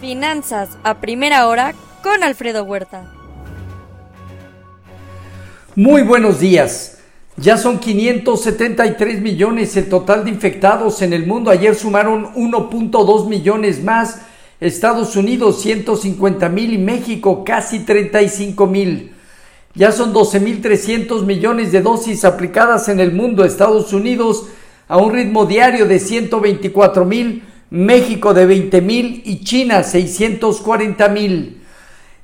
Finanzas a primera hora con Alfredo Huerta. Muy buenos días. Ya son 573 millones el total de infectados en el mundo. Ayer sumaron 1.2 millones más. Estados Unidos 150 mil y México casi 35 mil. Ya son 12.300 millones de dosis aplicadas en el mundo. Estados Unidos a un ritmo diario de 124 mil, México de 20 mil y China 640 mil.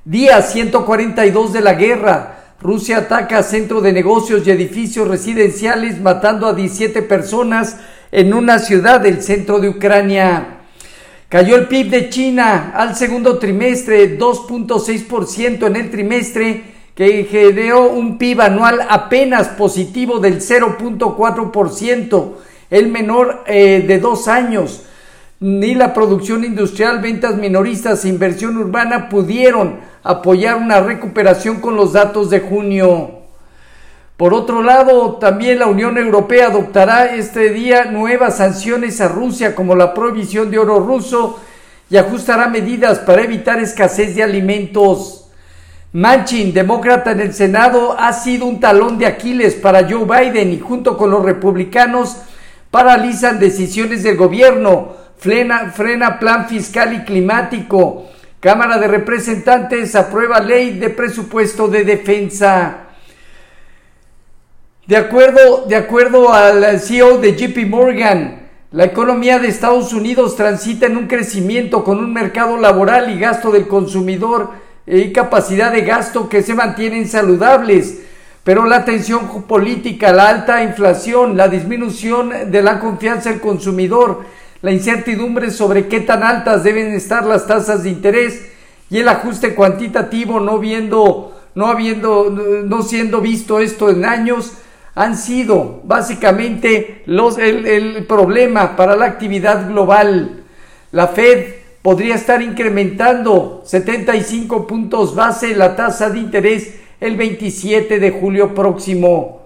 Día 142 de la guerra. Rusia ataca centro de negocios y edificios residenciales matando a 17 personas en una ciudad del centro de Ucrania. Cayó el PIB de China al segundo trimestre 2.6% en el trimestre que generó un PIB anual apenas positivo del 0.4%, el menor eh, de dos años. Ni la producción industrial, ventas minoristas e inversión urbana pudieron apoyar una recuperación con los datos de junio. Por otro lado, también la Unión Europea adoptará este día nuevas sanciones a Rusia como la prohibición de oro ruso y ajustará medidas para evitar escasez de alimentos. Manchin, demócrata en el Senado, ha sido un talón de Aquiles para Joe Biden y junto con los republicanos paralizan decisiones del gobierno, frena, plan fiscal y climático. Cámara de Representantes aprueba ley de presupuesto de defensa. De acuerdo, de acuerdo al CEO de JP Morgan, la economía de Estados Unidos transita en un crecimiento con un mercado laboral y gasto del consumidor y capacidad de gasto que se mantienen saludables. Pero la tensión política, la alta inflación, la disminución de la confianza del consumidor, la incertidumbre sobre qué tan altas deben estar las tasas de interés y el ajuste cuantitativo no viendo, no habiendo, no siendo visto esto en años, han sido básicamente los, el, problema para la actividad global. La Fed podría estar incrementando 75 puntos base la tasa de interés el 27 de julio próximo.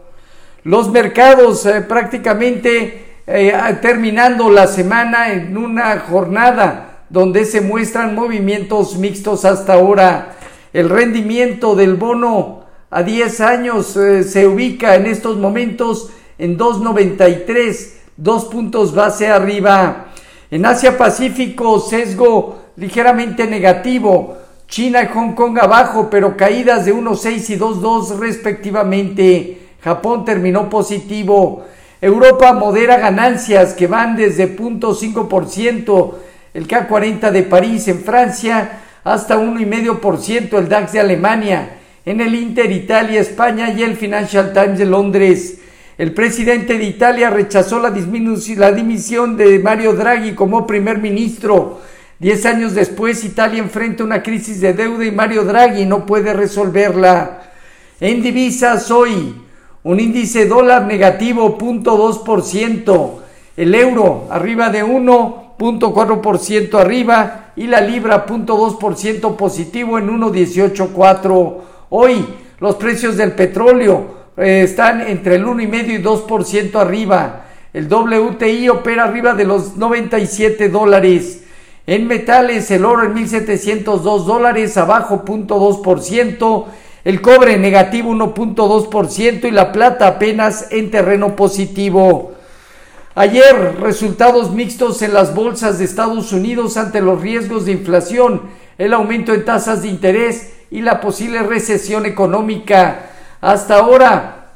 Los mercados eh, prácticamente eh, terminando la semana en una jornada donde se muestran movimientos mixtos hasta ahora. El rendimiento del bono a 10 años eh, se ubica en estos momentos en 2.93, dos puntos base arriba. En Asia Pacífico, sesgo ligeramente negativo. China y Hong Kong abajo, pero caídas de 1.6 y 2.2 respectivamente. Japón terminó positivo. Europa modera ganancias que van desde 0.5%, el K40 de París en Francia, hasta 1,5% el DAX de Alemania en el Inter Italia, España y el Financial Times de Londres. El presidente de Italia rechazó la, la dimisión de Mario Draghi como primer ministro. Diez años después, Italia enfrenta una crisis de deuda y Mario Draghi no puede resolverla. En divisas hoy, un índice dólar negativo 0.2%, el euro arriba de 1.4% arriba y la libra 0.2% positivo en 1.184. Hoy los precios del petróleo eh, están entre el 1,5 y 2% arriba. El WTI opera arriba de los 97 dólares. En metales, el oro en 1.702 dólares, abajo 0.2%. El cobre negativo 1.2% y la plata apenas en terreno positivo. Ayer, resultados mixtos en las bolsas de Estados Unidos ante los riesgos de inflación, el aumento en tasas de interés y la posible recesión económica. Hasta ahora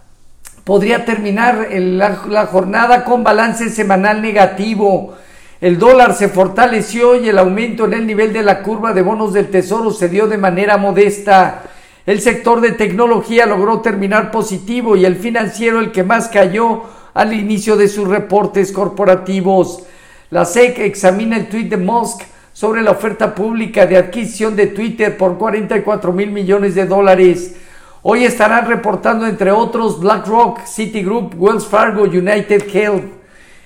podría terminar la, jornada con balance semanal negativo. El dólar se fortaleció y el aumento en el nivel de la curva de bonos del tesoro se dio de manera modesta. El sector de tecnología logró terminar positivo y el financiero el que más cayó al inicio de sus reportes corporativos. La SEC examina el tweet de Musk sobre la oferta pública de adquisición de Twitter por 44 mil millones de dólares. Hoy estarán reportando entre otros BlackRock, Citigroup, Wells Fargo, United Health.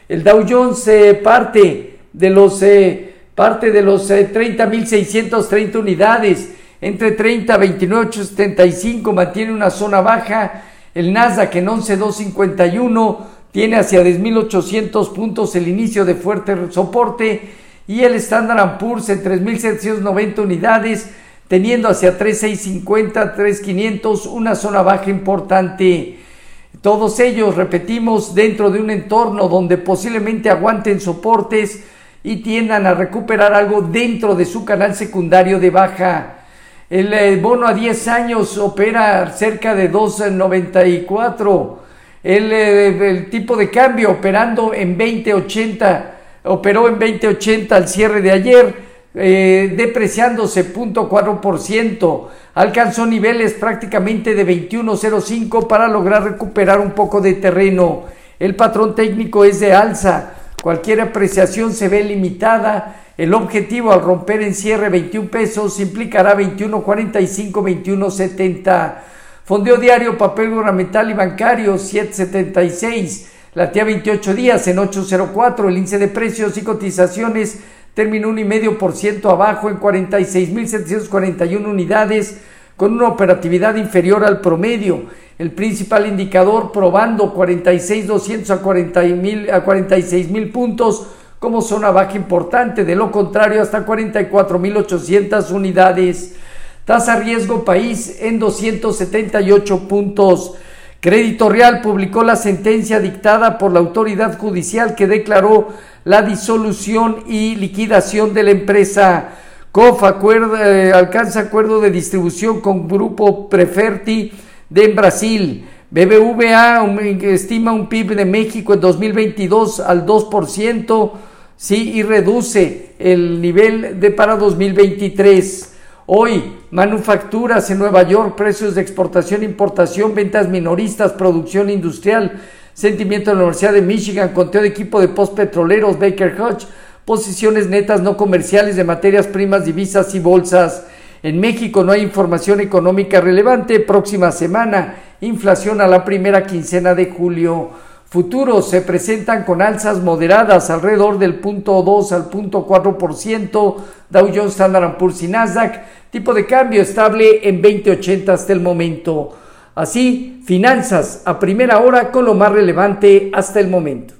El Dow Jones eh, parte de los eh, parte los 30.630 eh, unidades entre 30 a 29.875 mantiene una zona baja. El Nasdaq en 11.251 tiene hacia 10.800 puntos el inicio de fuerte soporte y el Standard Poor's en 3.790 unidades, teniendo hacia 3.650, 3.500 una zona baja importante. Todos ellos, repetimos, dentro de un entorno donde posiblemente aguanten soportes y tiendan a recuperar algo dentro de su canal secundario de baja. El eh, bono a 10 años opera cerca de 2.94. El, eh, el tipo de cambio operando en 20.80, operó en 20.80 al cierre de ayer, eh, depreciándose 0.4%. Alcanzó niveles prácticamente de 21.05 para lograr recuperar un poco de terreno. El patrón técnico es de alza. Cualquier apreciación se ve limitada el objetivo al romper en cierre 21 pesos implicará 21.45, 21.70. Fondeo diario, papel gubernamental y bancario 7.76. La TIA 28 días en 8.04. El índice de precios y cotizaciones terminó un y medio por ciento abajo en 46.741 unidades con una operatividad inferior al promedio. El principal indicador probando 46.200 a, 40, a 46.000 puntos como zona baja importante, de lo contrario hasta 44.800 unidades. Tasa riesgo país en 278 puntos. Crédito Real publicó la sentencia dictada por la autoridad judicial que declaró la disolución y liquidación de la empresa. COF eh, alcanza acuerdo de distribución con Grupo Preferti de Brasil. BBVA estima un PIB de México en 2022 al 2%, sí, y reduce el nivel de para 2023. Hoy, manufacturas en Nueva York, precios de exportación, importación, ventas minoristas, producción industrial, sentimiento de la Universidad de Michigan, conteo de equipo de postpetroleros, Baker Hodge, posiciones netas no comerciales de materias primas, divisas y bolsas. En México no hay información económica relevante. Próxima semana, inflación a la primera quincena de julio. Futuros se presentan con alzas moderadas alrededor del punto 2 al punto 4%. Dow Jones, Standard Poor's y Nasdaq. Tipo de cambio estable en 2080 hasta el momento. Así, finanzas a primera hora con lo más relevante hasta el momento.